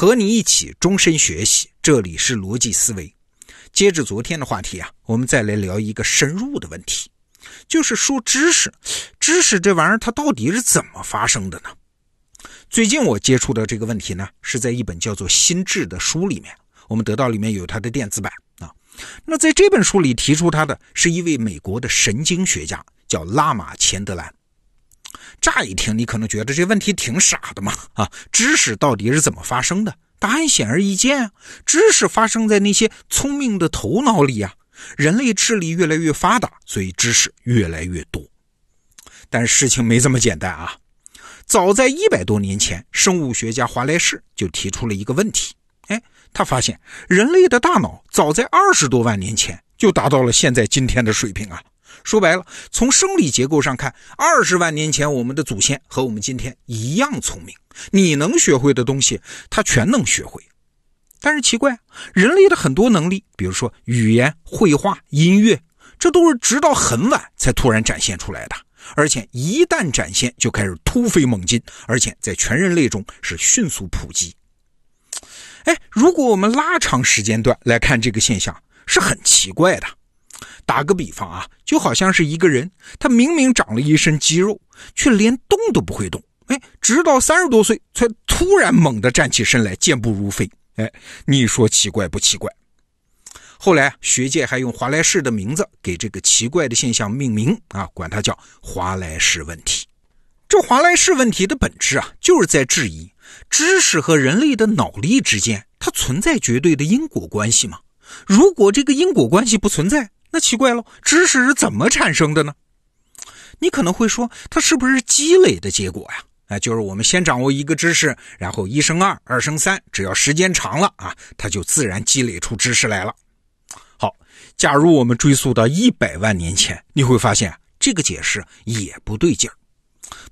和你一起终身学习，这里是逻辑思维。接着昨天的话题啊，我们再来聊一个深入的问题，就是说知识，知识这玩意儿它到底是怎么发生的呢？最近我接触的这个问题呢，是在一本叫做《心智》的书里面，我们得到里面有它的电子版啊。那在这本书里提出它的是一位美国的神经学家，叫拉玛钱德兰。乍一听，你可能觉得这问题挺傻的嘛？啊，知识到底是怎么发生的？答案显而易见啊，知识发生在那些聪明的头脑里啊。人类智力越来越发达，所以知识越来越多。但事情没这么简单啊！早在一百多年前，生物学家华莱士就提出了一个问题。哎，他发现人类的大脑早在二十多万年前就达到了现在今天的水平啊。说白了，从生理结构上看，二十万年前我们的祖先和我们今天一样聪明。你能学会的东西，他全能学会。但是奇怪，人类的很多能力，比如说语言、绘画、音乐，这都是直到很晚才突然展现出来的。而且一旦展现，就开始突飞猛进，而且在全人类中是迅速普及。哎，如果我们拉长时间段来看这个现象，是很奇怪的。打个比方啊，就好像是一个人，他明明长了一身肌肉，却连动都不会动。哎，直到三十多岁才突然猛地站起身来，健步如飞。哎，你说奇怪不奇怪？后来学界还用华莱士的名字给这个奇怪的现象命名啊，管它叫华莱士问题。这华莱士问题的本质啊，就是在质疑知识和人类的脑力之间，它存在绝对的因果关系吗？如果这个因果关系不存在，那奇怪了，知识是怎么产生的呢？你可能会说，它是不是积累的结果呀？哎，就是我们先掌握一个知识，然后一生二，二生三，只要时间长了啊，它就自然积累出知识来了。好，假如我们追溯到一百万年前，你会发现这个解释也不对劲儿。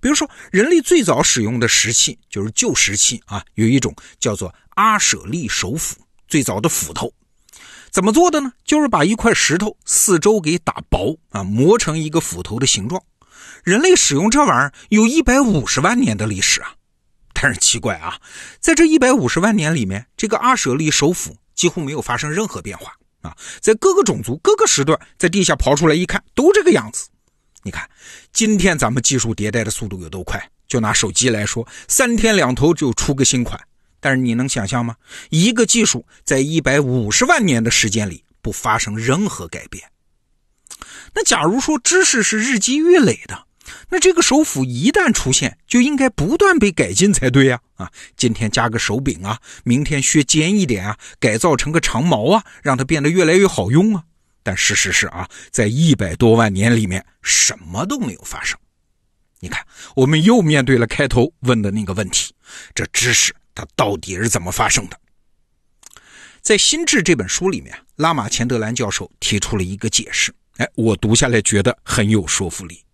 比如说，人类最早使用的石器，就是旧石器啊，有一种叫做阿舍利手斧，最早的斧头。怎么做的呢？就是把一块石头四周给打薄啊，磨成一个斧头的形状。人类使用这玩意儿有一百五十万年的历史啊。但是奇怪啊，在这一百五十万年里面，这个阿舍利手斧几乎没有发生任何变化啊。在各个种族、各个时段，在地下刨出来一看，都这个样子。你看，今天咱们技术迭代的速度有多快？就拿手机来说，三天两头就出个新款。但是你能想象吗？一个技术在一百五十万年的时间里不发生任何改变。那假如说知识是日积月累的，那这个手斧一旦出现，就应该不断被改进才对呀！啊，今天加个手柄啊，明天削尖一点啊，改造成个长矛啊，让它变得越来越好用啊。但事实是啊，在一百多万年里面，什么都没有发生。你看，我们又面对了开头问的那个问题：这知识。它到底是怎么发生的？在《心智》这本书里面，拉玛钱德兰教授提出了一个解释。哎，我读下来觉得很有说服力。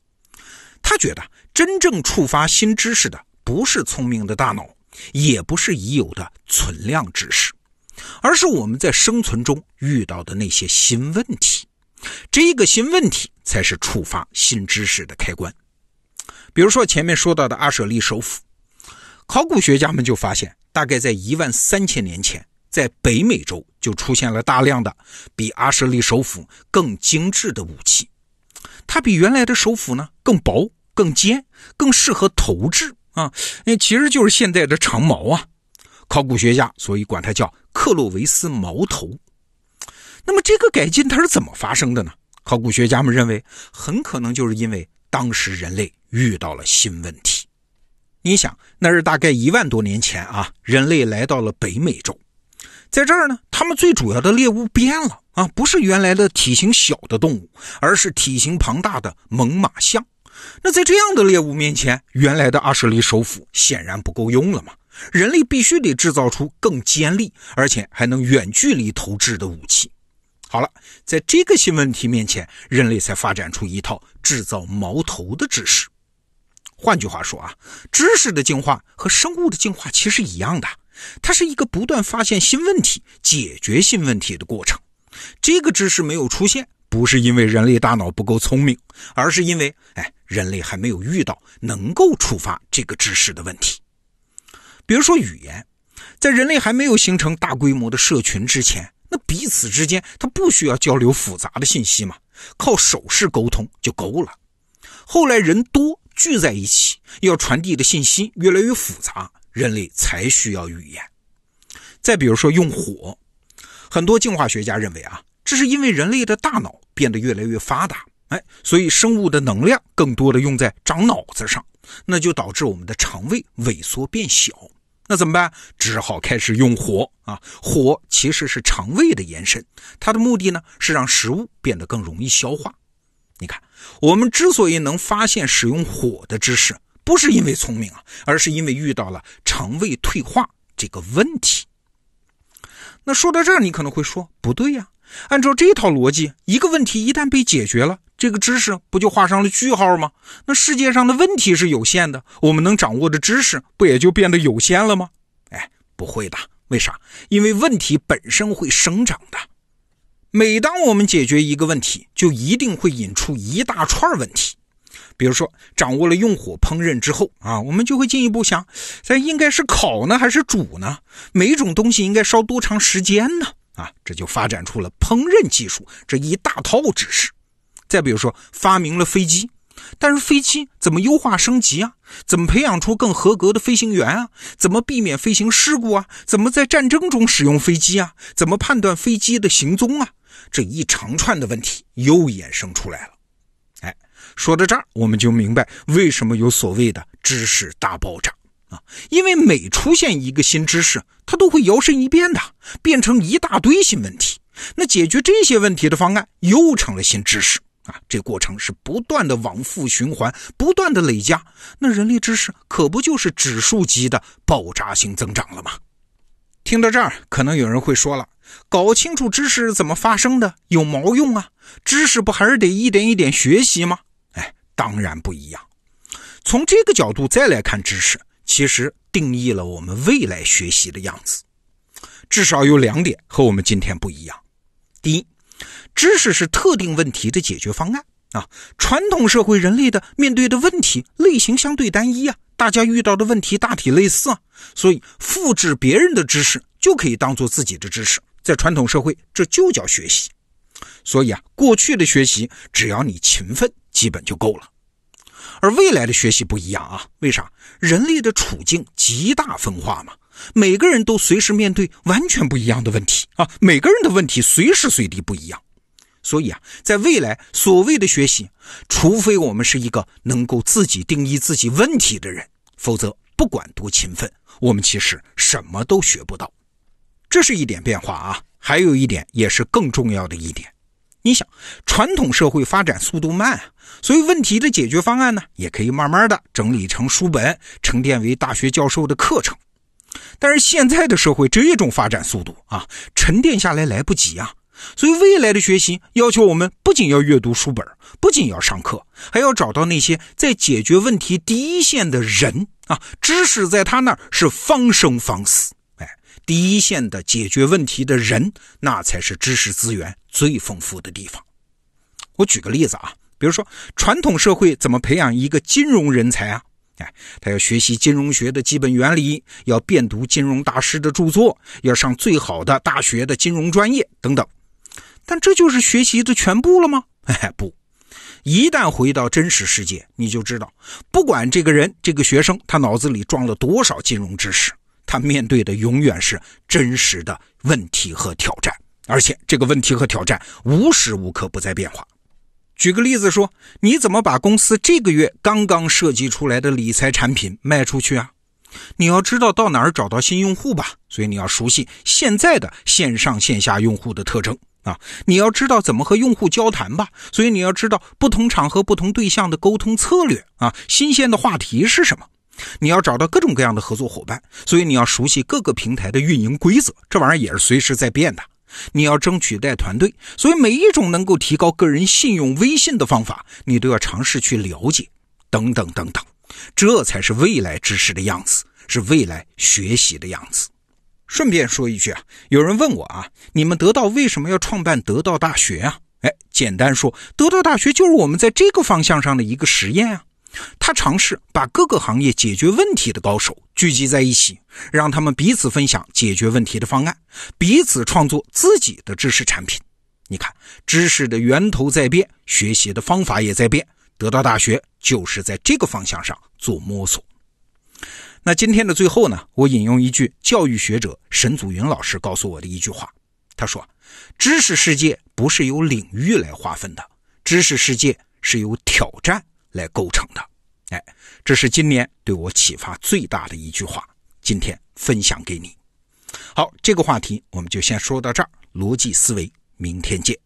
他觉得真正触发新知识的不是聪明的大脑，也不是已有的存量知识，而是我们在生存中遇到的那些新问题。这个新问题才是触发新知识的开关。比如说前面说到的阿舍利手斧。考古学家们就发现，大概在一万三千年前，在北美洲就出现了大量的比阿舍利手斧更精致的武器。它比原来的手斧呢更薄、更尖、更适合投掷啊！那其实就是现在的长矛啊。考古学家所以管它叫克洛维斯矛头。那么这个改进它是怎么发生的呢？考古学家们认为，很可能就是因为当时人类遇到了新问题。你想，那是大概一万多年前啊，人类来到了北美洲，在这儿呢，他们最主要的猎物变了啊，不是原来的体型小的动物，而是体型庞大的猛犸象。那在这样的猎物面前，原来的阿舍利手斧显然不够用了嘛，人类必须得制造出更尖利，而且还能远距离投掷的武器。好了，在这个新问题面前，人类才发展出一套制造矛头的知识。换句话说啊，知识的进化和生物的进化其实一样的，它是一个不断发现新问题、解决新问题的过程。这个知识没有出现，不是因为人类大脑不够聪明，而是因为，哎，人类还没有遇到能够触发这个知识的问题。比如说语言，在人类还没有形成大规模的社群之前，那彼此之间他不需要交流复杂的信息嘛，靠手势沟通就够了。后来人多聚在一起，要传递的信息越来越复杂，人类才需要语言。再比如说用火，很多进化学家认为啊，这是因为人类的大脑变得越来越发达，哎，所以生物的能量更多的用在长脑子上，那就导致我们的肠胃萎缩变小。那怎么办？只好开始用火啊！火其实是肠胃的延伸，它的目的呢是让食物变得更容易消化。你看，我们之所以能发现使用火的知识，不是因为聪明啊，而是因为遇到了肠胃退化这个问题。那说到这儿，你可能会说，不对呀，按照这套逻辑，一个问题一旦被解决了。这个知识不就画上了句号吗？那世界上的问题是有限的，我们能掌握的知识不也就变得有限了吗？哎，不会的，为啥？因为问题本身会生长的。每当我们解决一个问题，就一定会引出一大串问题。比如说，掌握了用火烹饪之后啊，我们就会进一步想，咱应该是烤呢还是煮呢？每种东西应该烧多长时间呢？啊，这就发展出了烹饪技术这一大套知识。再比如说，发明了飞机，但是飞机怎么优化升级啊？怎么培养出更合格的飞行员啊？怎么避免飞行事故啊？怎么在战争中使用飞机啊？怎么判断飞机的行踪啊？这一长串的问题又衍生出来了。哎，说到这儿，我们就明白为什么有所谓的知识大爆炸啊！因为每出现一个新知识，它都会摇身一变的变成一大堆新问题。那解决这些问题的方案又成了新知识。啊，这过程是不断的往复循环，不断的累加，那人类知识可不就是指数级的爆炸性增长了吗？听到这儿，可能有人会说了，搞清楚知识怎么发生的有毛用啊？知识不还是得一点一点学习吗？哎，当然不一样。从这个角度再来看知识，其实定义了我们未来学习的样子，至少有两点和我们今天不一样。第一。知识是特定问题的解决方案啊！传统社会人类的面对的问题类型相对单一啊，大家遇到的问题大体类似啊，所以复制别人的知识就可以当做自己的知识。在传统社会，这就叫学习。所以啊，过去的学习只要你勤奋，基本就够了。而未来的学习不一样啊，为啥？人类的处境极大分化嘛，每个人都随时面对完全不一样的问题啊，每个人的问题随时随地不一样。所以啊，在未来所谓的学习，除非我们是一个能够自己定义自己问题的人，否则不管多勤奋，我们其实什么都学不到。这是一点变化啊，还有一点也是更重要的一点。你想，传统社会发展速度慢啊，所以问题的解决方案呢，也可以慢慢的整理成书本，沉淀为大学教授的课程。但是现在的社会这种发展速度啊，沉淀下来来不及啊。所以，未来的学习要求我们不仅要阅读书本，不仅要上课，还要找到那些在解决问题第一线的人啊！知识在他那儿是方生方死，哎，第一线的解决问题的人，那才是知识资源最丰富的地方。我举个例子啊，比如说传统社会怎么培养一个金融人才啊？哎，他要学习金融学的基本原理，要遍读金融大师的著作，要上最好的大学的金融专业等等。但这就是学习的全部了吗？哎，不，一旦回到真实世界，你就知道，不管这个人、这个学生，他脑子里装了多少金融知识，他面对的永远是真实的问题和挑战，而且这个问题和挑战无时无刻不在变化。举个例子说，你怎么把公司这个月刚刚设计出来的理财产品卖出去啊？你要知道到哪儿找到新用户吧，所以你要熟悉现在的线上线下用户的特征。啊，你要知道怎么和用户交谈吧，所以你要知道不同场合、不同对象的沟通策略啊，新鲜的话题是什么？你要找到各种各样的合作伙伴，所以你要熟悉各个平台的运营规则，这玩意儿也是随时在变的。你要争取带团队，所以每一种能够提高个人信用、威信的方法，你都要尝试去了解，等等等等，这才是未来知识的样子，是未来学习的样子。顺便说一句啊，有人问我啊，你们得到为什么要创办得到大学啊？哎，简单说，得到大学就是我们在这个方向上的一个实验啊。他尝试把各个行业解决问题的高手聚集在一起，让他们彼此分享解决问题的方案，彼此创作自己的知识产品。你看，知识的源头在变，学习的方法也在变。得到大学就是在这个方向上做摸索。那今天的最后呢，我引用一句教育学者沈祖云老师告诉我的一句话，他说：“知识世界不是由领域来划分的，知识世界是由挑战来构成的。”哎，这是今年对我启发最大的一句话，今天分享给你。好，这个话题我们就先说到这儿。逻辑思维，明天见。